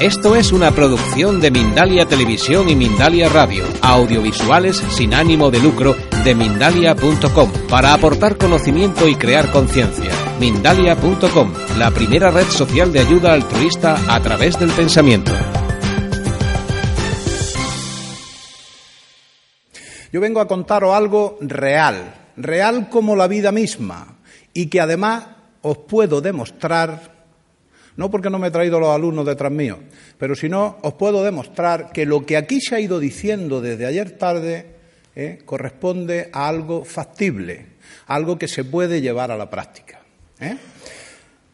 Esto es una producción de Mindalia Televisión y Mindalia Radio, audiovisuales sin ánimo de lucro de mindalia.com, para aportar conocimiento y crear conciencia. Mindalia.com, la primera red social de ayuda altruista a través del pensamiento. Yo vengo a contaros algo real, real como la vida misma, y que además os puedo demostrar no porque no me he traído los alumnos detrás mío, pero si no, os puedo demostrar que lo que aquí se ha ido diciendo desde ayer tarde eh, corresponde a algo factible, algo que se puede llevar a la práctica. ¿eh?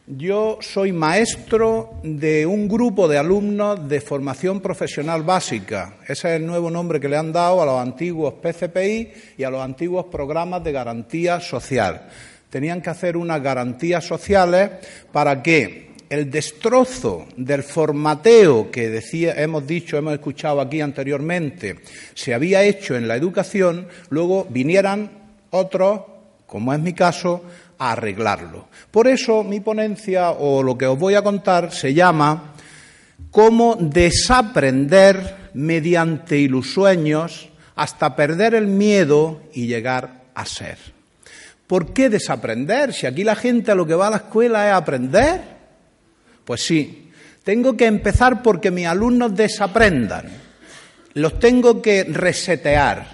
Yo soy maestro de un grupo de alumnos de formación profesional básica. Ese es el nuevo nombre que le han dado a los antiguos PCPI y a los antiguos programas de garantía social. Tenían que hacer unas garantías sociales para que el destrozo del formateo que decía, hemos dicho, hemos escuchado aquí anteriormente, se había hecho en la educación, luego vinieran otros, como es mi caso, a arreglarlo. Por eso mi ponencia o lo que os voy a contar se llama cómo desaprender mediante ilusueños hasta perder el miedo y llegar a ser. ¿Por qué desaprender? Si aquí la gente a lo que va a la escuela es aprender. Pues sí, tengo que empezar porque mis alumnos desaprendan. Los tengo que resetear,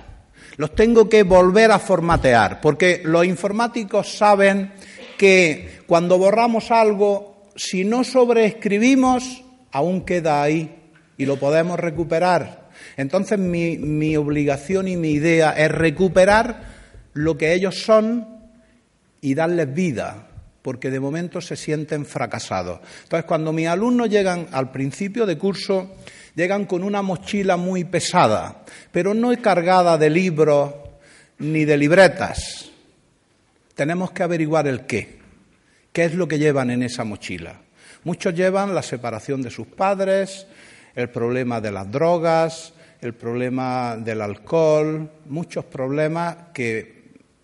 los tengo que volver a formatear, porque los informáticos saben que cuando borramos algo, si no sobreescribimos, aún queda ahí y lo podemos recuperar. Entonces mi, mi obligación y mi idea es recuperar lo que ellos son y darles vida, porque de momento se sienten fracasados. Entonces, cuando mis alumnos llegan al principio de curso, llegan con una mochila muy pesada, pero no cargada de libros ni de libretas. Tenemos que averiguar el qué. ¿Qué es lo que llevan en esa mochila? Muchos llevan la separación de sus padres, el problema de las drogas, el problema del alcohol, muchos problemas que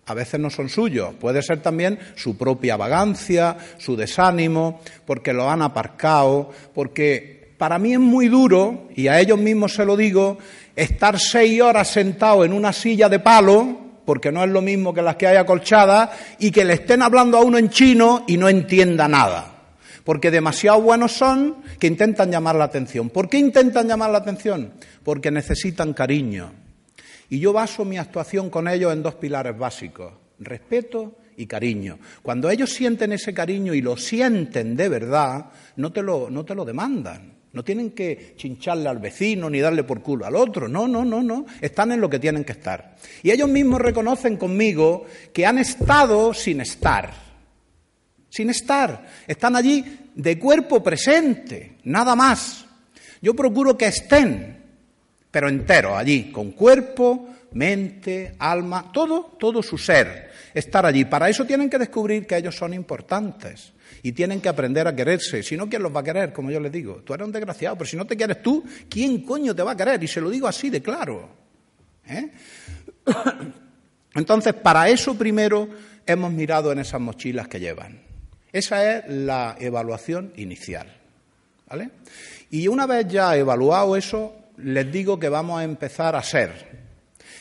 a veces no son suyos, puede ser también su propia vagancia, su desánimo, porque lo han aparcado, porque para mí es muy duro, y a ellos mismos se lo digo, estar seis horas sentado en una silla de palo, porque no es lo mismo que las que hay acolchadas, y que le estén hablando a uno en chino y no entienda nada. Porque demasiado buenos son que intentan llamar la atención. ¿Por qué intentan llamar la atención? Porque necesitan cariño, y yo baso mi actuación con ellos en dos pilares básicos, respeto y cariño. Cuando ellos sienten ese cariño y lo sienten de verdad, no te lo, no te lo demandan. No tienen que chincharle al vecino ni darle por culo al otro. No, no, no, no. Están en lo que tienen que estar. Y ellos mismos reconocen conmigo que han estado sin estar. Sin estar. Están allí de cuerpo presente, nada más. Yo procuro que estén, pero entero, allí, con cuerpo, mente, alma, todo, todo su ser, estar allí. Para eso tienen que descubrir que ellos son importantes y tienen que aprender a quererse. Si no, ¿quién los va a querer? Como yo les digo, tú eres un desgraciado, pero si no te quieres tú, ¿quién coño te va a querer? Y se lo digo así de claro. ¿eh? Entonces, para eso primero hemos mirado en esas mochilas que llevan. Esa es la evaluación inicial. ¿Vale? Y una vez ya evaluado eso, les digo que vamos a empezar a ser.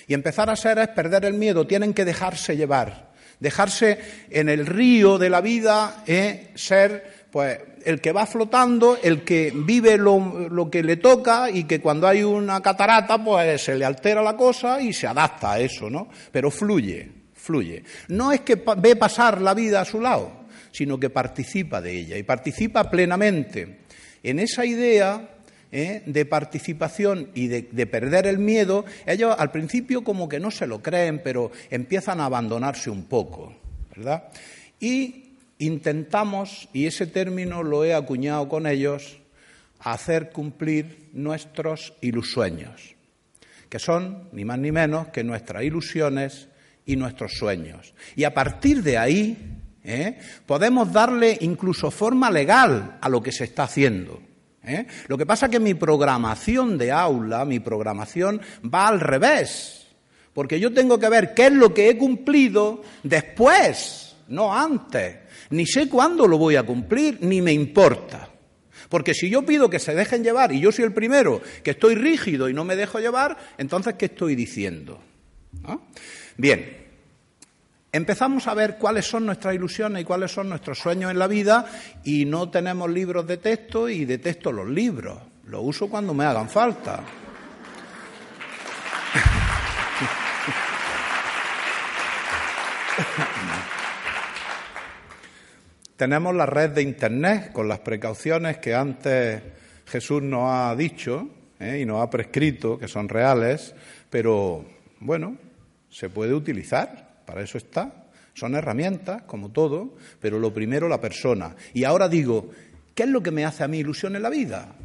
Y empezar a ser es perder el miedo, tienen que dejarse llevar, dejarse en el río de la vida, eh, ser pues el que va flotando, el que vive lo, lo, que le toca y que cuando hay una catarata, pues se le altera la cosa y se adapta a eso, ¿no? Pero fluye, fluye. No es que ve pasar la vida a su lado, sino que participa de ella y participa plenamente. En esa idea ¿eh? de participación y de, de, perder el miedo, ellos al principio como que no se lo creen, pero empiezan a abandonarse un poco, ¿verdad? Y intentamos, y ese término lo he acuñado con ellos, hacer cumplir nuestros ilusueños, que son ni más ni menos que nuestras ilusiones y nuestros sueños. Y a partir de ahí ¿eh? podemos darle incluso forma legal a lo que se está haciendo. ¿Eh? Lo que pasa es que mi programación de aula, mi programación va al revés, porque yo tengo que ver qué es lo que he cumplido después, no antes. Ni sé cuándo lo voy a cumplir, ni me importa. Porque si yo pido que se dejen llevar y yo soy el primero que estoy rígido y no me dejo llevar, entonces ¿qué estoy diciendo? Bien, empezamos a ver cuáles son nuestras ilusiones y cuáles son nuestros sueños en la vida y no tenemos libros de texto y detesto los libros. Los uso cuando me hagan falta. Tenemos la red de Internet con las precauciones que antes Jesús nos ha dicho ¿eh? y nos ha prescrito, que son reales, pero bueno, se puede utilizar, para eso está. Son herramientas, como todo, pero lo primero la persona. Y ahora digo, ¿qué es lo que me hace a mí ilusión en la vida?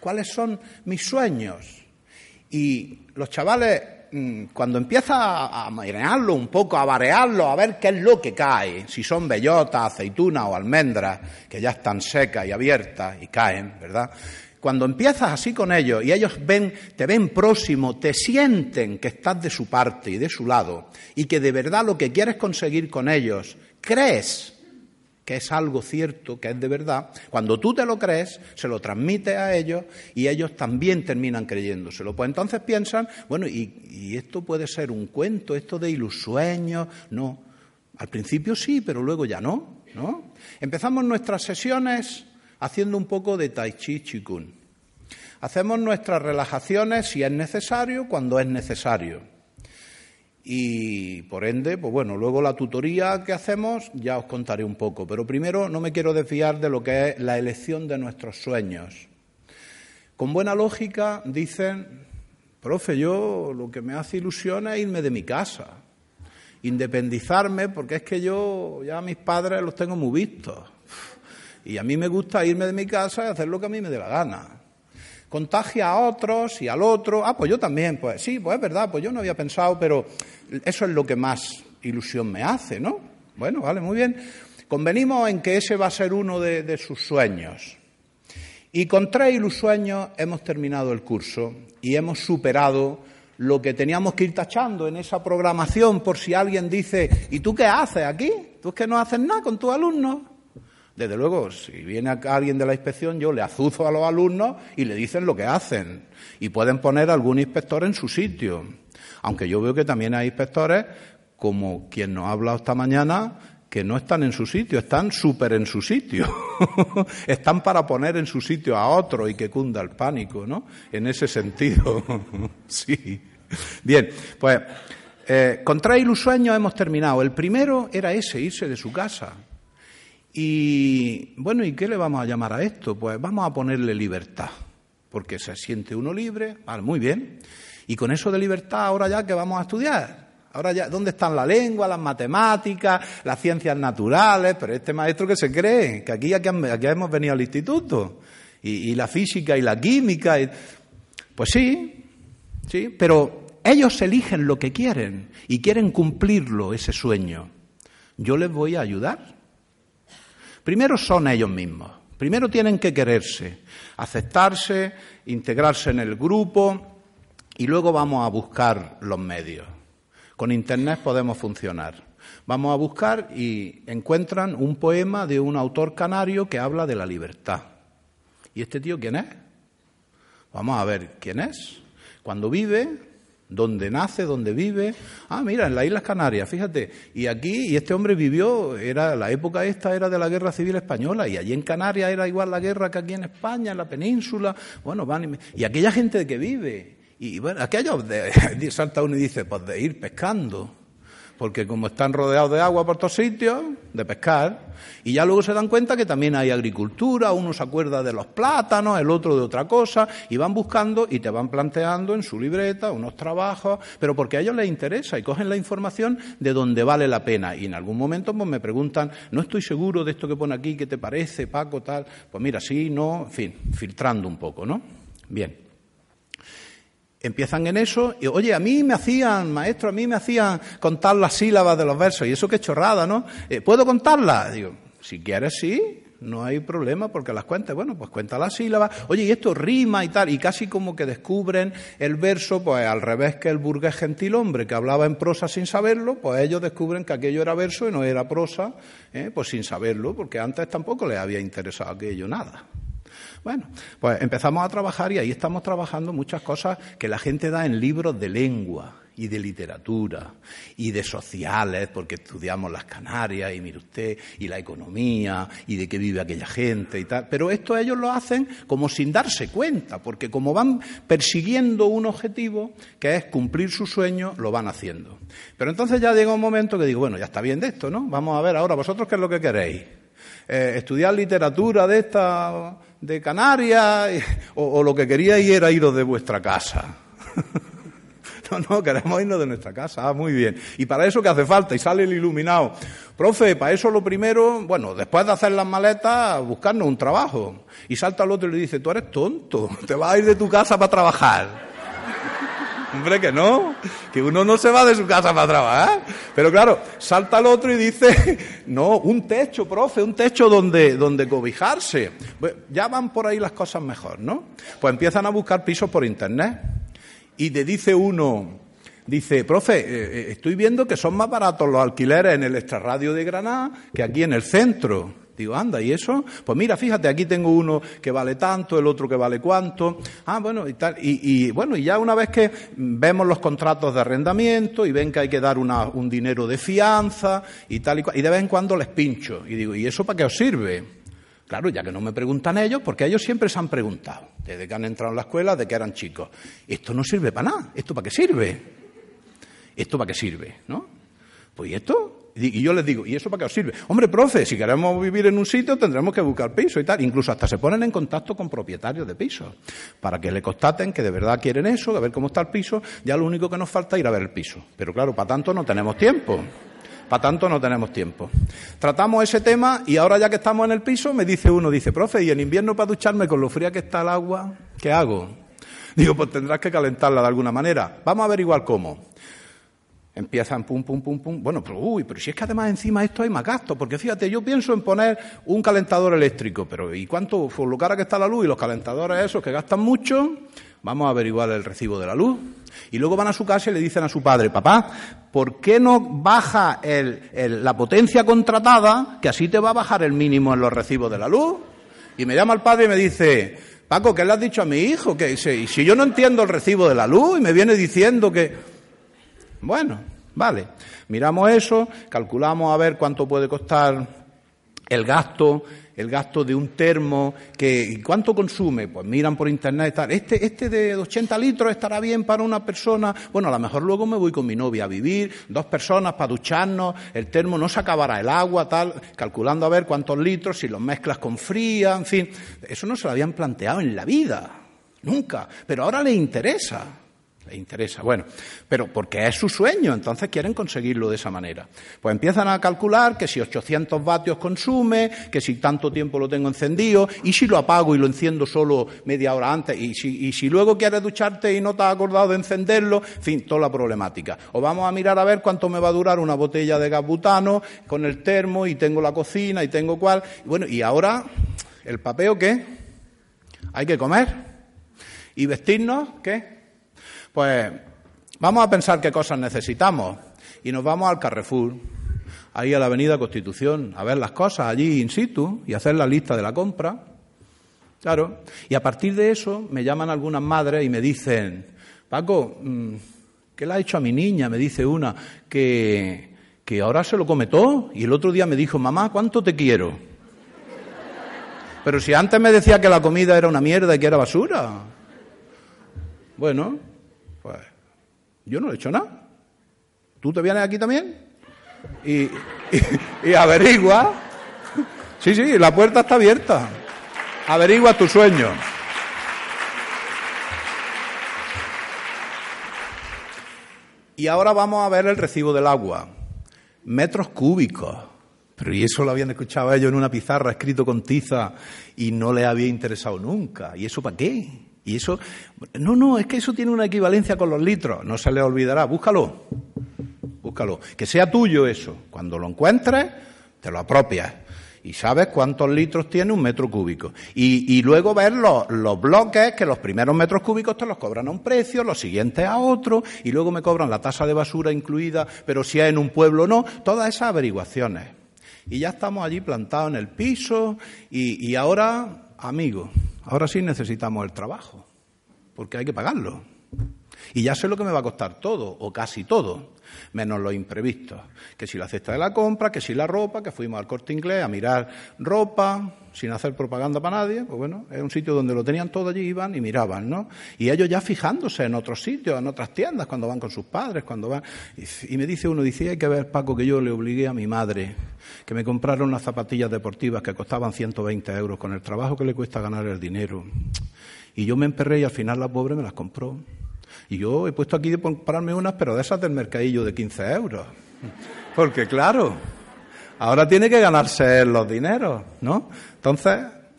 ¿Cuáles son mis sueños? Y los chavales Mm, cuando empieza a marearlo un poco, a variarlo, a ver qué es lo que cae, si son bellotas, aceitunas o almendras, que ya están secas y abiertas y caen, ¿verdad? Cuando empiezas así con ellos y ellos ven, te ven próximo, te sienten que estás de su parte y de su lado y que de verdad lo que quieres conseguir con ellos, crees que es algo cierto, que es de verdad, cuando tú te lo crees, se lo transmites a ellos y ellos también terminan creyéndoselo. Pues entonces piensan, bueno, ¿y, esto puede ser un cuento, esto de ilusueños? No. Al principio sí, pero luego ya no, ¿no? Empezamos nuestras sesiones haciendo un poco de tai chi chikun. Hacemos nuestras relajaciones si es necesario, cuando es necesario y por ende, pues bueno, luego la tutoría que hacemos ya os contaré un poco, pero primero no me quiero desviar de lo que es la elección de nuestros sueños. Con buena lógica dicen, profe, yo lo que me hace ilusión es irme de mi casa, independizarme, porque es que yo ya mis padres los tengo muy vistos. Y a mí me gusta irme de mi casa y hacer lo que a mí me dé la gana contagia a otros y al otro. Ah, pues yo también, pues sí, pues es verdad, pues yo no había pensado, pero eso es lo que más ilusión me hace, ¿no? Bueno, vale, muy bien. Convenimos en que ese va a ser uno de, sus sueños. Y con tres ilusueños hemos terminado el curso y hemos superado lo que teníamos que ir tachando en esa programación por si alguien dice, ¿y tú qué haces aquí? ¿Tú es que no haces nada con tus alumnos? Desde luego, si viene alguien de la inspección, yo le azuzo a los alumnos y le dicen lo que hacen. Y pueden poner algún inspector en su sitio. Aunque yo veo que también hay inspectores, como quien nos ha hablado esta mañana, que no están en su sitio, están súper en su sitio. están para poner en su sitio a otro y que cunda el pánico, ¿no? En ese sentido. sí. Bien, pues eh, con tres ilusueños hemos terminado. El primero era ese, irse de su casa. Y bueno, ¿y qué le vamos a llamar a esto? Pues vamos a ponerle libertad, porque se siente uno libre, vale, muy bien. Y con eso de libertad, ahora ya que vamos a estudiar. Ahora ya, ¿dónde están la lengua, las matemáticas, las ciencias naturales? Pero este maestro que se cree, que aquí, aquí, hemos venido al instituto, y, la física y la química. Pues sí, sí, pero ellos eligen lo que quieren y quieren cumplirlo, ese sueño. Yo les voy a ayudar. Primero son ellos mismos. Primero tienen que quererse, aceptarse, integrarse en el grupo y luego vamos a buscar los medios. Con Internet podemos funcionar. Vamos a buscar y encuentran un poema de un autor canario que habla de la libertad. ¿Y este tío quién es? Vamos a ver quién es. Cuando vive, donde nace, donde vive. Ah, mira, en las Islas Canarias, fíjate. Y aquí, y este hombre vivió, era la época esta era de la Guerra Civil Española, y allí en Canarias era igual la guerra que aquí en España, en la península. Bueno, van y, aquella gente que vive. Y bueno, aquellos de, salta uno y dice, pues de ir pescando. Porque como están rodeados de agua por todos sitios, de pescar, y ya luego se dan cuenta que también hay agricultura, uno se acuerda de los plátanos, el otro de otra cosa, y van buscando y te van planteando en su libreta unos trabajos, pero porque a ellos les interesa y cogen la información de donde vale la pena. Y en algún momento pues, me preguntan, no estoy seguro de esto que pone aquí, ¿qué te parece, Paco, tal? Pues mira, sí, no, en fin, filtrando un poco, ¿no? Bien. Empiezan en eso y, oye, a mí me hacían, maestro, a mí me hacían contar las sílabas de los versos y eso qué chorrada, ¿no? Eh, ¿Puedo contarlas? Digo, si quieres, sí, no hay problema porque las cuentes. Bueno, pues cuenta las sílabas. Oye, y esto rima y tal. Y casi como que descubren el verso, pues al revés que el burgués gentilhombre que hablaba en prosa sin saberlo, pues ellos descubren que aquello era verso y no era prosa, ¿eh? pues sin saberlo, porque antes tampoco les había interesado aquello nada. Bueno, pues empezamos a trabajar y ahí estamos trabajando muchas cosas que la gente da en libros de lengua y de literatura y de sociales, porque estudiamos las Canarias y mire usted, y la economía y de qué vive aquella gente y tal. Pero esto ellos lo hacen como sin darse cuenta, porque como van persiguiendo un objetivo, que es cumplir su sueño, lo van haciendo. Pero entonces ya llega un momento que digo, bueno, ya está bien de esto, ¿no? Vamos a ver ahora, vosotros qué es lo que queréis. Eh, estudiar literatura de esta de Canarias, o, lo que queríais era iros de vuestra casa. No, no, queremos irnos de nuestra casa. Ah, muy bien. ¿Y para eso qué hace falta? Y sale el iluminado. Profe, para eso lo primero, bueno, después de hacer las maletas, buscarnos un trabajo. Y salta al otro y le dice, tú eres tonto, te vas a ir de tu casa para trabajar. Hombre, que no, que uno no se va de su casa para trabajar. Pero claro, salta el otro y dice, no, un techo, profe, un techo donde, donde cobijarse. ya van por ahí las cosas mejor, ¿no? Pues empiezan a buscar pisos por internet. Y te dice uno, dice, profe, eh, eh, estoy viendo que son más baratos los alquileres en el extrarradio de Granada que aquí en el centro. Digo, anda, ¿y eso? Pues mira, fíjate, aquí tengo uno que vale tanto, el otro que vale cuánto. Ah, bueno, y tal. Y, bueno, y ya una vez que vemos los contratos de arrendamiento y ven que hay que dar un dinero de fianza y tal y cual, y de vez en cuando les pincho. Y digo, ¿y eso para qué os sirve? Claro, ya que no me preguntan ellos, porque ellos siempre se han preguntado, desde que han entrado en la escuela, de que eran chicos. Esto no sirve para nada. ¿Esto para qué sirve? ¿Esto para qué sirve? ¿No? Pues ¿y esto? Y yo les digo, ¿y eso para qué os sirve? Hombre, profe, si queremos vivir en un sitio tendremos que buscar piso y tal. Incluso hasta se ponen en contacto con propietarios de pisos para que le constaten que de verdad quieren eso, de ver cómo está el piso. Ya lo único que nos falta es ir a ver el piso. Pero claro, para tanto no tenemos tiempo. Para tanto no tenemos tiempo. Tratamos ese tema y ahora ya que estamos en el piso me dice uno, dice, profe, ¿y en invierno para ducharme con lo fría que está el agua, qué hago? Digo, pues tendrás que calentarla de alguna manera. Vamos a averiguar cómo empiezan pum, pum, pum, pum. Bueno, pero uy, pero si es que además encima esto hay más gasto, porque fíjate, yo pienso en poner un calentador eléctrico, pero ¿y cuánto? Por lo cara que está la luz y los calentadores esos que gastan mucho, vamos a averiguar el recibo de la luz. Y luego van a su casa y le dicen a su padre, papá, ¿por qué no baja la potencia contratada, que así te va a bajar el mínimo en los recibos de la luz? Y me llama el padre y me dice, Paco, ¿qué le has dicho a mi hijo? Que si yo no entiendo el recibo de la luz y me viene diciendo que... Bueno, vale. Miramos eso, calculamos a ver cuánto puede costar el gasto, el gasto de un termo, que cuánto consume, pues miran por internet y tal. Este, este de 80 litros estará bien para una persona. Bueno, a lo mejor luego me voy con mi novia a vivir, dos personas para ducharnos, el termo no se acabará el agua, tal, calculando a ver cuántos litros, si los mezclas con fría, en fin. Eso no se lo habían planteado en la vida, nunca, pero ahora le interesa le interesa. Bueno, pero porque es su sueño, entonces quieren conseguirlo de esa manera. Pues empiezan a calcular que si 800 vatios consume, que si tanto tiempo lo tengo encendido, y si lo apago y lo enciendo solo media hora antes, y si, y si luego quieres ducharte y no te has acordado de encenderlo, en fin, toda la problemática. O vamos a mirar a ver cuánto me va a durar una botella de gas butano con el termo y tengo la cocina y tengo cuál. Bueno, y ahora, ¿el papeo qué? Hay que comer. ¿Y vestirnos qué? Pues vamos a pensar qué cosas necesitamos y nos vamos al Carrefour, ahí a la Avenida Constitución, a ver las cosas allí in situ y hacer la lista de la compra. Claro. Y a partir de eso me llaman algunas madres y me dicen, Paco, mm, ¿qué le ha hecho a mi niña? Me dice una, que, que ahora se lo come todo. Y el otro día me dijo, mamá, ¿cuánto te quiero? Pero si antes me decía que la comida era una mierda y que era basura. Bueno, pues yo no he hecho nada. ¿Tú te vienes aquí también? y, y averigua. Sí, sí, la puerta está abierta. Averigua tu sueño. Y ahora vamos a ver el recibo del agua. Metros cúbicos. Pero y eso lo habían escuchado ellos en una pizarra escrito con tiza y no les había interesado nunca. ¿Y eso para qué? Y eso, no, no, es que eso tiene una equivalencia con los litros. No se les olvidará. Búscalo. Búscalo. Que sea tuyo eso. Cuando lo encuentres, te lo apropias y sabes cuántos litros tiene un metro cúbico. Y, luego ver los, bloques, que los primeros metros cúbicos te los cobran a un precio, los siguientes a otro, y luego me cobran la tasa de basura incluida, pero si es en un pueblo o no, todas esas averiguaciones. Y ya estamos allí plantados en el piso, y, y ahora, amigos, ahora sí necesitamos el trabajo, porque hay que pagarlo. Y ya sé lo que me va a costar todo, o casi todo menos los imprevistos. Que si la cesta de la compra, que si la ropa, que fuimos al corte inglés a mirar ropa, sin hacer propaganda para nadie, pues bueno, es un sitio donde lo tenían todo allí, iban y miraban, ¿no? Y ellos ya fijándose en otros sitios, en otras tiendas, cuando van con sus padres, cuando van. Y, me dice uno, dice, hay que ver, Paco, que yo le obligué a mi madre que me compraron unas zapatillas deportivas que costaban 120 euros con el trabajo que le cuesta ganar el dinero. Y yo me emperré y al final la pobre me las compró. Y yo he puesto aquí de comprarme unas, pero de esas del mercadillo de 15 euros. Porque claro, ahora tiene que ganarse los dineros, ¿no? Entonces,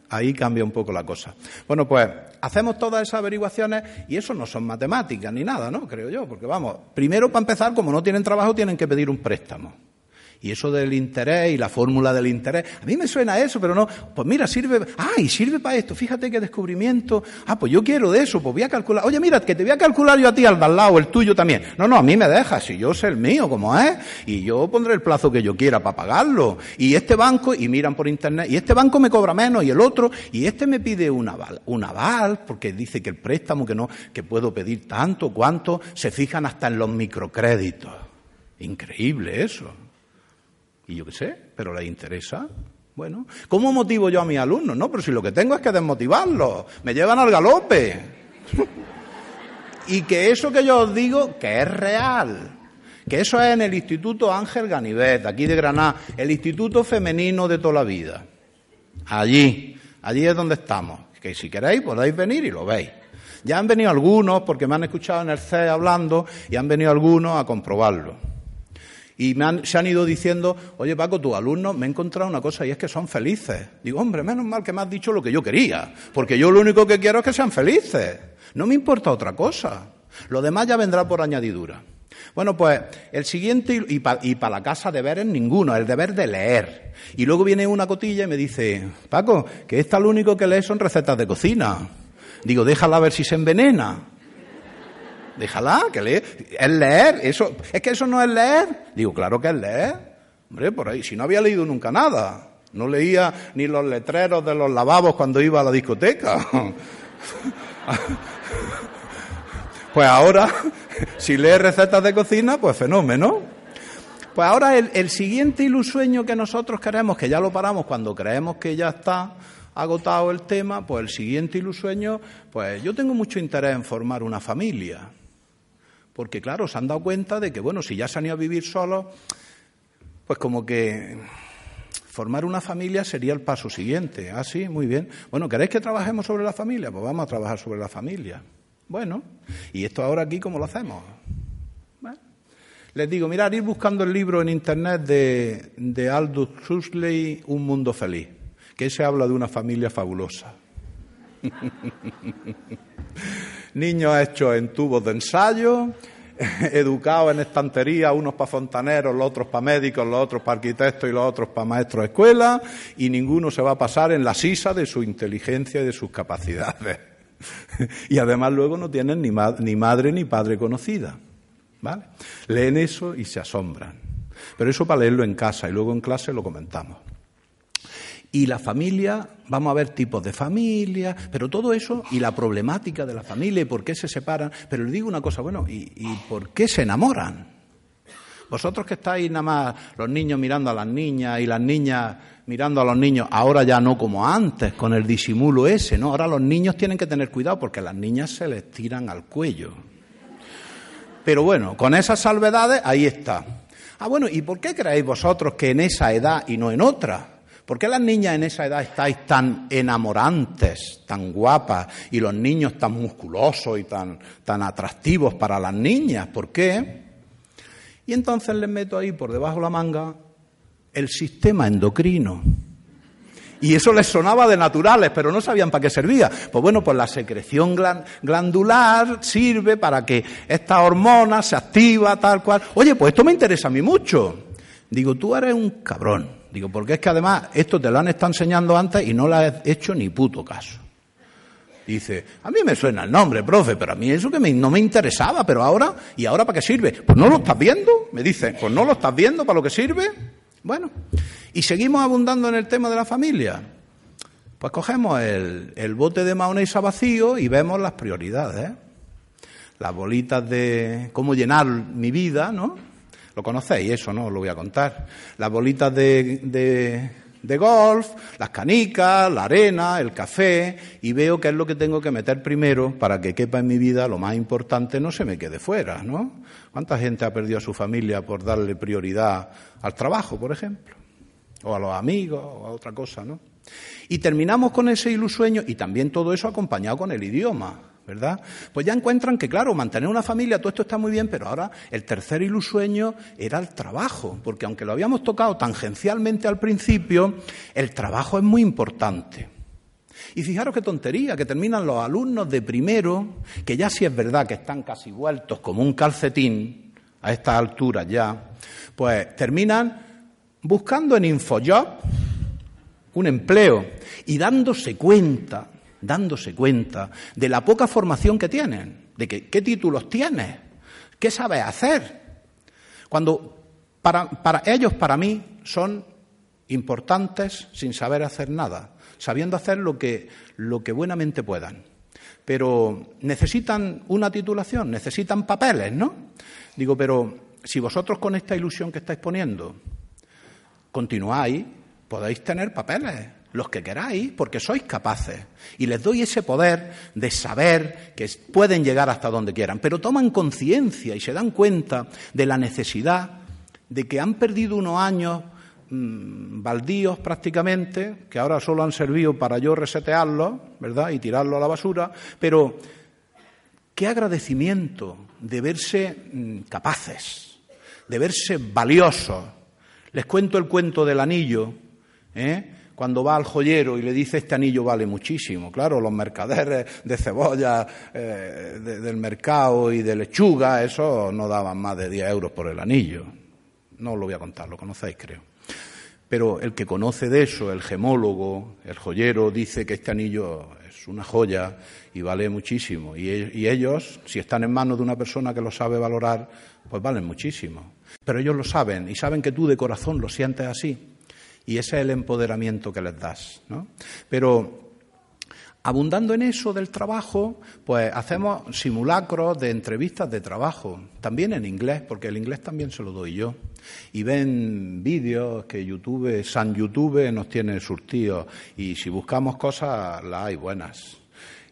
ahí cambia un poco la cosa. Bueno, pues hacemos todas esas averiguaciones y eso no son matemáticas ni nada, ¿no? Creo yo, porque vamos, primero para empezar, como no tienen trabajo, tienen que pedir un préstamo. Y eso del interés y la fórmula del interés, a mí me suena eso, pero no, pues mira, sirve, ah, y sirve para esto, fíjate qué descubrimiento, ah, pues yo quiero de eso, pues voy a calcular, oye, mira, que te voy a calcular yo a ti al de lado, el tuyo también. No, no, a mí me deja, si yo sé el mío como es, y yo pondré el plazo que yo quiera para pagarlo. Y este banco, y miran por internet, y este banco me cobra menos, y el otro, y este me pide un aval, un aval, porque dice que el préstamo que no, que puedo pedir tanto, cuánto, se fijan hasta en los microcréditos. Increíble eso. Y yo qué sé, pero les interesa. Bueno, ¿cómo motivo yo a mis alumnos? No, pero si lo que tengo es que desmotivarlos, me llevan al galope. y que eso que yo os digo, que es real. Que eso es en el Instituto Ángel Ganivet, aquí de Granada, el Instituto Femenino de toda la vida. Allí, allí es donde estamos. Que si queréis podéis venir y lo veis. Ya han venido algunos, porque me han escuchado en el CE hablando, y han venido algunos a comprobarlo. Y me se han ido diciendo, oye Paco, tus alumnos me he encontrado una cosa y es que son felices. Digo, hombre, menos mal que me has dicho lo que yo quería, porque yo lo único que quiero es que sean felices. No me importa otra cosa. Lo demás ya vendrá por añadidura. Bueno, pues el siguiente, y para la casa deberes ninguno, el deber de leer. Y luego viene una cotilla y me dice, Paco, que esta lo único que lee son recetas de cocina. Digo, déjala ver si se envenena. Déjala, que lee. Es leer, eso, es que eso no es leer. Digo, claro que es leer. Hombre, por ahí, si no había leído nunca nada. No leía ni los letreros de los lavabos cuando iba a la discoteca. pues ahora, si lee recetas de cocina, pues fenómeno. Pues ahora el, el siguiente ilusueño que nosotros queremos, que ya lo paramos cuando creemos que ya está agotado el tema, pues el siguiente ilusueño, pues yo tengo mucho interés en formar una familia. Porque claro, se han dado cuenta de que, bueno, si ya se han ido a vivir solos, pues como que formar una familia sería el paso siguiente. Ah, sí, muy bien. Bueno, ¿queréis que trabajemos sobre la familia? Pues vamos a trabajar sobre la familia. Bueno, ¿y esto ahora aquí cómo lo hacemos? Les digo, mirad, ir buscando el libro en internet de, de Aldous Huxley, Un mundo feliz, que se habla de una familia fabulosa. niños hechos en tubos de ensayo, educados en estantería, unos para fontaneros, los otros para médicos, los otros para arquitectos y los otros para maestros de escuela, y ninguno se va a pasar en la sisa de su inteligencia y de sus capacidades. y además luego no tienen ni, ni madre ni padre conocida. ¿Vale? Leen eso y se asombran. Pero eso para leerlo en casa y luego en clase lo comentamos. Y la familia, vamos a ver tipos de familia, pero todo eso y la problemática de la familia y por qué se separan. Pero les digo una cosa, bueno, ¿y, por qué se enamoran? Vosotros que estáis nada más los niños mirando a las niñas y las niñas mirando a los niños, ahora ya no como antes, con el disimulo ese, ¿no? Ahora los niños tienen que tener cuidado porque las niñas se les tiran al cuello. Pero bueno, con esas salvedades, ahí está. Ah, bueno, ¿y por qué creéis vosotros que en esa edad y no en otra? ¿Por qué las niñas en esa edad estáis tan enamorantes, tan guapas, y los niños tan musculosos y tan, tan atractivos para las niñas? ¿Por qué? Y entonces les meto ahí por debajo de la manga el sistema endocrino. Y eso les sonaba de naturales, pero no sabían para qué servía. Pues bueno, pues la secreción glandular sirve para que esta hormona se activa tal cual. Oye, pues esto me interesa a mí mucho. Digo, tú eres un cabrón. Digo, porque es que además esto te lo han estado enseñando antes y no le has hecho ni puto caso. Dice, a mí me suena el nombre, profe, pero a mí eso que no me interesaba, pero ahora, ¿y ahora para qué sirve? Pues no lo estás viendo, me dice, pues no lo estás viendo para lo que sirve. Bueno, y seguimos abundando en el tema de la familia. Pues cogemos el, bote de mayonesa vacío y vemos las prioridades. Las bolitas de cómo llenar mi vida, ¿no? Lo conocéis, eso no os lo voy a contar. Las bolitas de, de golf, las canicas, la arena, el café, y veo qué es lo que tengo que meter primero para que quepa en mi vida lo más importante, no se me quede fuera, ¿no? ¿Cuánta gente ha perdido a su familia por darle prioridad al trabajo, por ejemplo? O a los amigos, o a otra cosa, ¿no? Y terminamos con ese ilusueño y también todo eso acompañado con el idioma, ¿verdad? Pues ya encuentran que, claro, mantener una familia, todo esto está muy bien, pero ahora el tercer ilusueño era el trabajo, porque aunque lo habíamos tocado tangencialmente al principio, el trabajo es muy importante. Y fijaros qué tontería, que terminan los alumnos de primero, que ya sí es verdad que están casi vueltos como un calcetín, a estas alturas ya, pues terminan buscando en Infojob un empleo y dándose cuenta, dándose cuenta de la poca formación que tienen, de qué títulos tienes, qué sabes hacer. Cuando para, para ellos, para mí, son importantes sin saber hacer nada sabiendo hacer lo que, lo que buenamente puedan. Pero necesitan una titulación, necesitan papeles, ¿no? Digo, pero si vosotros con esta ilusión que estáis poniendo continuáis, podéis tener papeles, los que queráis, porque sois capaces. Y les doy ese poder de saber que pueden llegar hasta donde quieran, pero toman conciencia y se dan cuenta de la necesidad de que han perdido unos años Mm, baldíos prácticamente, que ahora solo han servido para yo resetearlos, ¿verdad? Y tirarlo a la basura, pero qué agradecimiento de verse mm, capaces, de verse valiosos. Les cuento el cuento del anillo, ¿eh? Cuando va al joyero y le dice este anillo vale muchísimo. Claro, los mercaderes de cebolla eh, del mercado y de lechuga, eso no daban más de 10 euros por el anillo. No os lo voy a contar, lo conocéis creo. Pero el que conoce de eso, el gemólogo, el joyero, dice que este anillo es una joya y vale muchísimo. Y, ellos, si están en manos de una persona que lo sabe valorar, pues valen muchísimo. Pero ellos lo saben y saben que tú de corazón lo sientes así. Y ese es el empoderamiento que les das. ¿no? Pero Abundando en eso del trabajo, pues hacemos simulacros de entrevistas de trabajo, también en inglés, porque el inglés también se lo doy yo. Y ven vídeos que YouTube, San YouTube nos tiene surtidos, y si buscamos cosas, las hay buenas.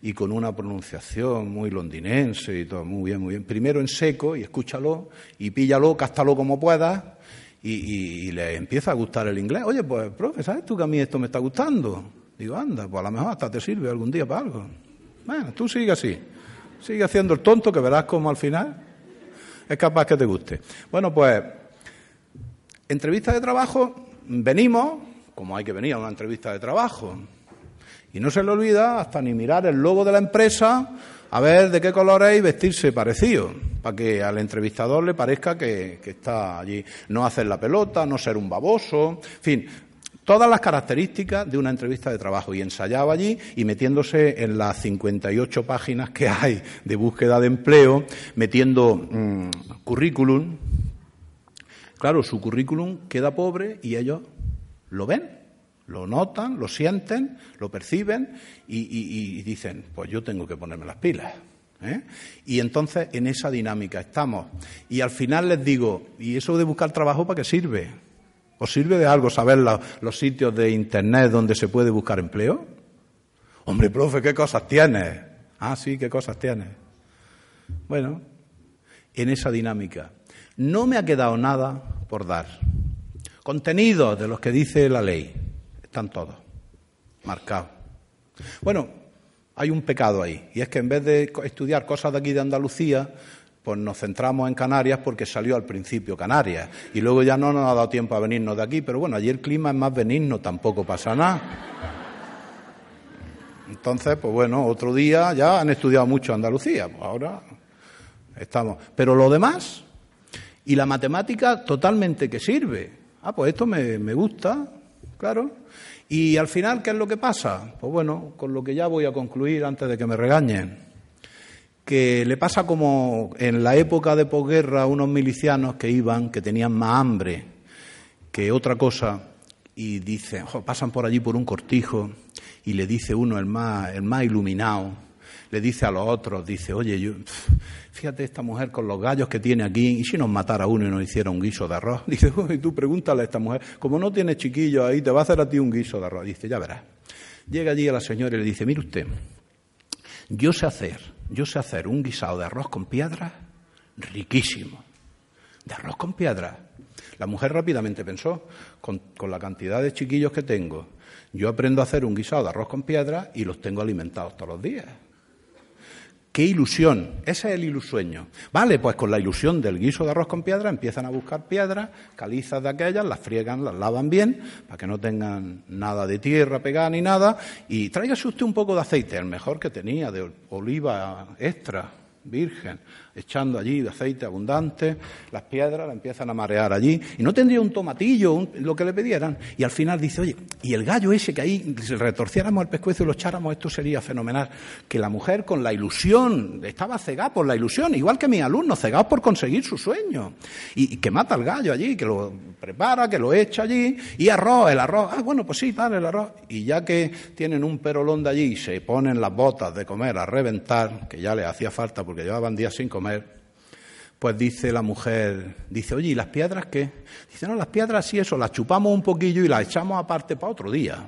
Y con una pronunciación muy londinense y todo, muy bien, muy bien. Primero en seco y escúchalo y píllalo, cástalo como puedas y, le empieza a gustar el inglés. Oye, pues, profe, ¿sabes tú que a mí esto me está gustando? Digo, anda, pues a lo mejor hasta te sirve algún día para algo. Bueno, tú sigue así. Sigue haciendo el tonto que verás como al final es capaz que te guste. Bueno, pues, entrevista de trabajo, venimos, como hay que venir a una entrevista de trabajo, y no se le olvida hasta ni mirar el logo de la empresa, a ver de qué color es y vestirse parecido, para que al entrevistador le parezca que, está allí. No hacer la pelota, no ser un baboso, en fin, todas las características de una entrevista de trabajo y ensayaba allí y metiéndose en las 58 páginas que hay de búsqueda de empleo, metiendo mm, currículum. Claro, su currículum queda pobre y ellos lo ven, lo notan, lo sienten, lo perciben y, dicen, pues yo tengo que ponerme las pilas. ¿eh? Y entonces en esa dinámica estamos. Y al final les digo, ¿y eso de buscar trabajo para qué sirve? ¿Os sirve de algo saber los sitios de Internet donde se puede buscar empleo? Hombre, profe, ¿qué cosas tienes? Ah, sí, ¿qué cosas tienes? Bueno, en esa dinámica. No me ha quedado nada por dar. Contenidos de los que dice la ley están todos marcados. Bueno, hay un pecado ahí, y es que en vez de estudiar cosas de aquí de Andalucía, pues nos centramos en Canarias porque salió al principio Canarias y luego ya no nos ha dado tiempo a venirnos de aquí, pero bueno, allí el clima es más benigno, tampoco pasa nada. Entonces, pues bueno, otro día ya han estudiado mucho Andalucía, pues ahora estamos. Pero lo demás, y la matemática totalmente que sirve. Ah, pues esto me, me gusta, claro. Y al final, ¿qué es lo que pasa? Pues bueno, con lo que ya voy a concluir antes de que me regañen, que le pasa como en la época de posguerra a unos milicianos que iban, que tenían más hambre que otra cosa, y dicen, pasan por allí por un cortijo, y le dice uno, el más, el más iluminado, le dice a los otros, dice, oye, yo, fíjate esta mujer con los gallos que tiene aquí, y si nos matara uno y nos hiciera un guiso de arroz. Dice, y tú pregúntale a esta mujer, como no tiene chiquillos ahí, te va a hacer a ti un guiso de arroz. Dice, ya verás. Llega allí a la señora y le dice, mire usted, yo sé hacer, yo sé hacer un guisado de arroz con piedra riquísimo. De arroz con piedra. La mujer rápidamente pensó, con, con la cantidad de chiquillos que tengo, yo aprendo a hacer un guisado de arroz con piedra y los tengo alimentados todos los días. ¡Qué ilusión! Ese es el ilusueño. Vale, pues con la ilusión del guiso de arroz con piedra empiezan a buscar piedras, calizas de aquellas, las friegan, las lavan bien, para que no tengan nada de tierra pegada ni nada, y tráigase usted un poco de aceite, el mejor que tenía, de oliva extra, virgen, echando allí de aceite abundante, las piedras la empiezan a marear allí, y no tendría un tomatillo, lo que le pidieran, y al final dice, oye, y el gallo ese que ahí, si retorciéramos el pescuezo y lo echáramos, esto sería fenomenal, que la mujer con la ilusión, estaba cegada por la ilusión, igual que mis alumnos, cegados por conseguir su sueño, y, que mata al gallo allí, que lo prepara, que lo echa allí, y arroz, el arroz, ah, bueno, pues sí, dale el arroz, y ya que tienen un perolón de allí y se ponen las botas de comer a reventar, que ya le hacía falta porque llevaban días sin comer, pues dice la mujer, dice, oye, ¿y las piedras qué? Dice, no, las piedras sí, eso, las chupamos un poquillo y las echamos aparte para otro día.